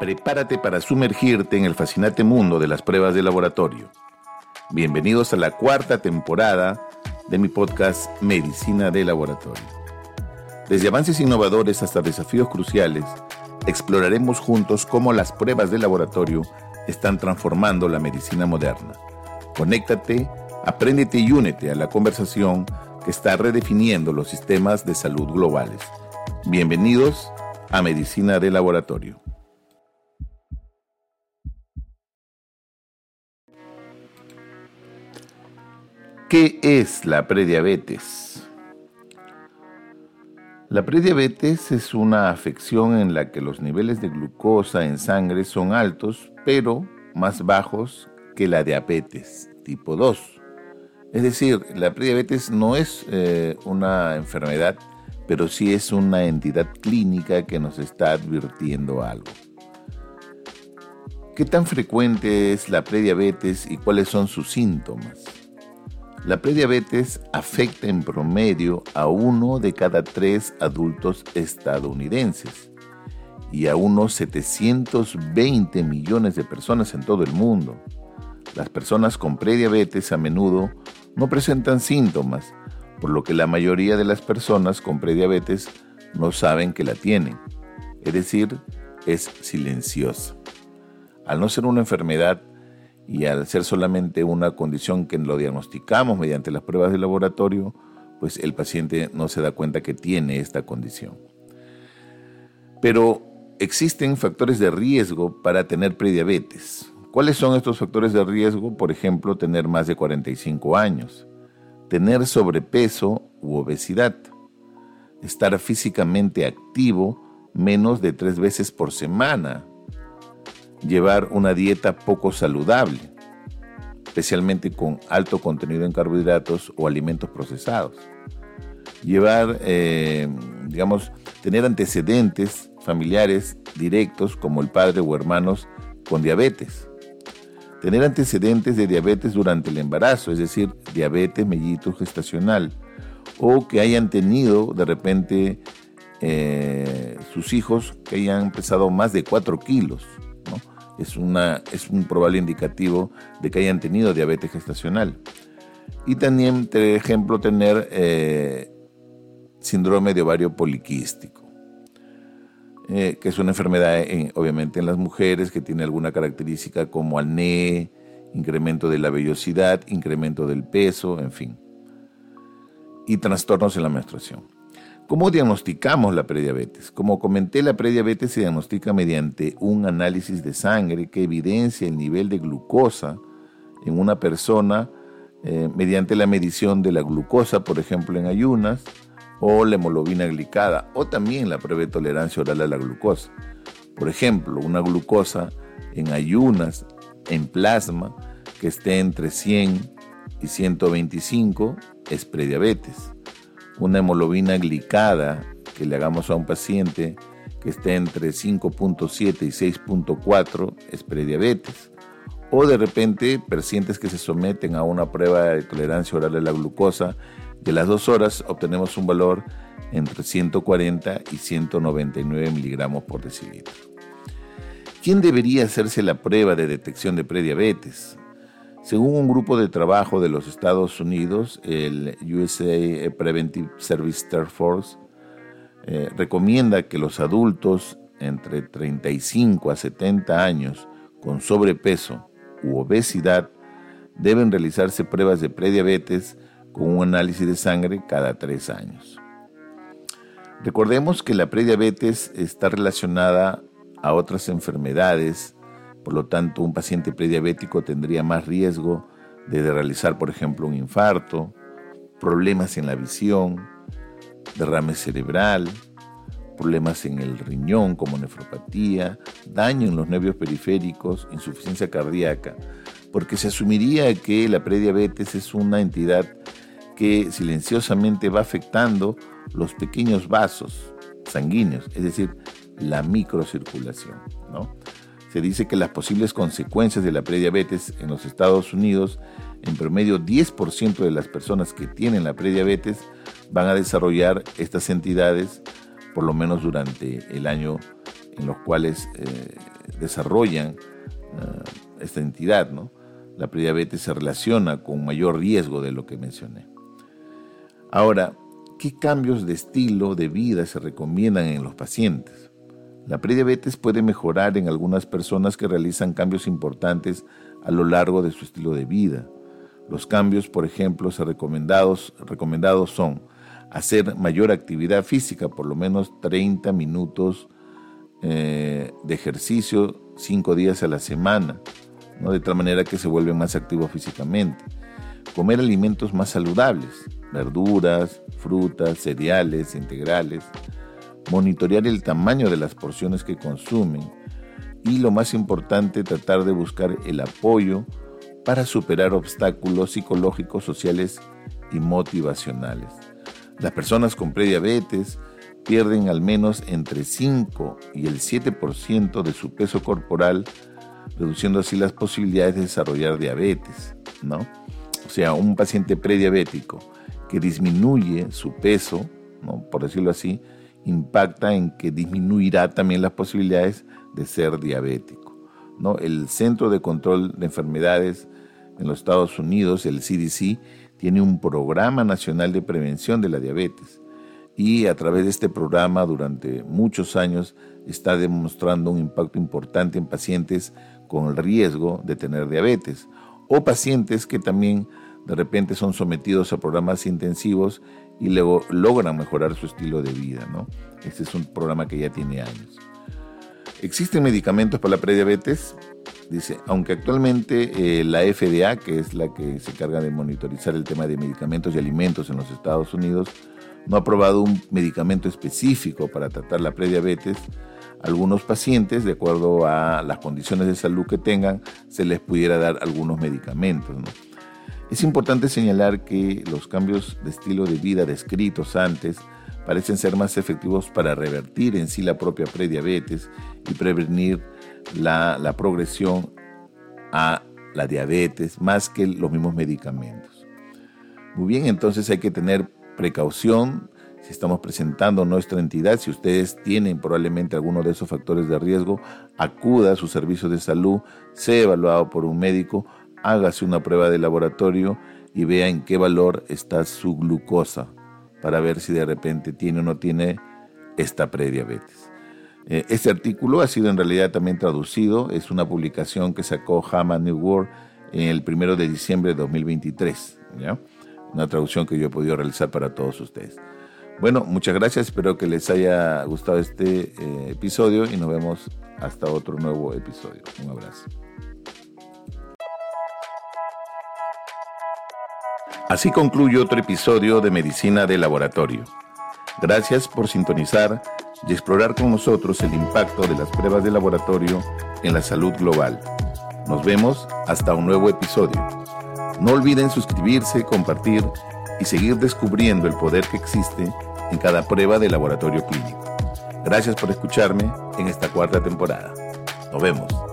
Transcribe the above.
Prepárate para sumergirte en el fascinante mundo de las pruebas de laboratorio. Bienvenidos a la cuarta temporada de mi podcast Medicina de Laboratorio. Desde avances innovadores hasta desafíos cruciales, exploraremos juntos cómo las pruebas de laboratorio están transformando la medicina moderna. Conéctate, apréndete y únete a la conversación que está redefiniendo los sistemas de salud globales. Bienvenidos a Medicina de Laboratorio. ¿Qué es la prediabetes? La prediabetes es una afección en la que los niveles de glucosa en sangre son altos, pero más bajos que la diabetes tipo 2. Es decir, la prediabetes no es eh, una enfermedad, pero sí es una entidad clínica que nos está advirtiendo algo. ¿Qué tan frecuente es la prediabetes y cuáles son sus síntomas? La prediabetes afecta en promedio a uno de cada tres adultos estadounidenses y a unos 720 millones de personas en todo el mundo. Las personas con prediabetes a menudo no presentan síntomas, por lo que la mayoría de las personas con prediabetes no saben que la tienen, es decir, es silenciosa. Al no ser una enfermedad, y al ser solamente una condición que lo diagnosticamos mediante las pruebas de laboratorio, pues el paciente no se da cuenta que tiene esta condición. Pero existen factores de riesgo para tener prediabetes. ¿Cuáles son estos factores de riesgo? Por ejemplo, tener más de 45 años, tener sobrepeso u obesidad, estar físicamente activo menos de tres veces por semana, llevar una dieta poco saludable, especialmente con alto contenido en carbohidratos o alimentos procesados. Llevar, eh, digamos, tener antecedentes familiares directos como el padre o hermanos con diabetes. Tener antecedentes de diabetes durante el embarazo, es decir, diabetes mellito gestacional, o que hayan tenido de repente eh, sus hijos que hayan pesado más de 4 kilos es, una, es un probable indicativo de que hayan tenido diabetes gestacional. Y también, por ejemplo, tener eh, síndrome de ovario poliquístico, eh, que es una enfermedad obviamente en las mujeres que tiene alguna característica como acné, incremento de la vellosidad, incremento del peso, en fin, y trastornos en la menstruación. ¿Cómo diagnosticamos la prediabetes? Como comenté, la prediabetes se diagnostica mediante un análisis de sangre que evidencia el nivel de glucosa en una persona eh, mediante la medición de la glucosa, por ejemplo, en ayunas, o la hemoglobina glicada, o también la prueba de tolerancia oral a la glucosa. Por ejemplo, una glucosa en ayunas, en plasma, que esté entre 100 y 125 es prediabetes una hemoglobina glicada que le hagamos a un paciente que esté entre 5.7 y 6.4 es prediabetes. O de repente, pacientes que se someten a una prueba de tolerancia oral a la glucosa, de las dos horas obtenemos un valor entre 140 y 199 miligramos por decilitro. ¿Quién debería hacerse la prueba de detección de prediabetes? Según un grupo de trabajo de los Estados Unidos, el USA Preventive Service Task Force eh, recomienda que los adultos entre 35 a 70 años con sobrepeso u obesidad deben realizarse pruebas de prediabetes con un análisis de sangre cada tres años. Recordemos que la prediabetes está relacionada a otras enfermedades por lo tanto, un paciente prediabético tendría más riesgo de realizar, por ejemplo, un infarto, problemas en la visión, derrame cerebral, problemas en el riñón como nefropatía, daño en los nervios periféricos, insuficiencia cardíaca, porque se asumiría que la prediabetes es una entidad que silenciosamente va afectando los pequeños vasos sanguíneos, es decir, la microcirculación. ¿no? se dice que las posibles consecuencias de la prediabetes en los Estados Unidos, en promedio 10% de las personas que tienen la prediabetes van a desarrollar estas entidades por lo menos durante el año en los cuales eh, desarrollan eh, esta entidad, ¿no? La prediabetes se relaciona con mayor riesgo de lo que mencioné. Ahora, ¿qué cambios de estilo de vida se recomiendan en los pacientes? La prediabetes puede mejorar en algunas personas que realizan cambios importantes a lo largo de su estilo de vida. Los cambios, por ejemplo, recomendados, son hacer mayor actividad física, por lo menos 30 minutos eh, de ejercicio cinco días a la semana, de tal manera que se vuelven más activos físicamente. Comer alimentos más saludables, verduras, frutas, cereales, integrales. Monitorear el tamaño de las porciones que consumen. Y lo más importante, tratar de buscar el apoyo para superar obstáculos psicológicos, sociales y motivacionales. Las personas con prediabetes pierden al menos entre 5 y el 7% de su peso corporal, reduciendo así las posibilidades de desarrollar diabetes, ¿no? O sea, un paciente prediabético que disminuye su peso, ¿no? por decirlo así, impacta en que disminuirá también las posibilidades de ser diabético. ¿no? El Centro de Control de Enfermedades en los Estados Unidos, el CDC, tiene un programa nacional de prevención de la diabetes y a través de este programa durante muchos años está demostrando un impacto importante en pacientes con riesgo de tener diabetes o pacientes que también de repente son sometidos a programas intensivos y luego logran mejorar su estilo de vida. ¿no? Este es un programa que ya tiene años. ¿Existen medicamentos para la prediabetes? Dice, aunque actualmente eh, la FDA, que es la que se encarga de monitorizar el tema de medicamentos y alimentos en los Estados Unidos, no ha aprobado un medicamento específico para tratar la prediabetes, algunos pacientes, de acuerdo a las condiciones de salud que tengan, se les pudiera dar algunos medicamentos. Es importante señalar que los cambios de estilo de vida descritos antes parecen ser más efectivos para revertir en sí la propia prediabetes y prevenir la, la progresión a la diabetes más que los mismos medicamentos. Muy bien, entonces hay que tener precaución si estamos presentando nuestra entidad. Si ustedes tienen probablemente alguno de esos factores de riesgo, acuda a su servicio de salud, sea evaluado por un médico, hágase una prueba de laboratorio y vea en qué valor está su glucosa para ver si de repente tiene o no tiene esta prediabetes. Eh, este artículo ha sido en realidad también traducido, es una publicación que sacó Hama New World en el primero de diciembre de 2023. ¿ya? una traducción que yo he podido realizar para todos ustedes. Bueno, muchas gracias, espero que les haya gustado este eh, episodio y nos vemos hasta otro nuevo episodio. Un abrazo. Así concluye otro episodio de Medicina de Laboratorio. Gracias por sintonizar y explorar con nosotros el impacto de las pruebas de laboratorio en la salud global. Nos vemos hasta un nuevo episodio. No olviden suscribirse, compartir y seguir descubriendo el poder que existe en cada prueba de laboratorio clínico. Gracias por escucharme en esta cuarta temporada. Nos vemos.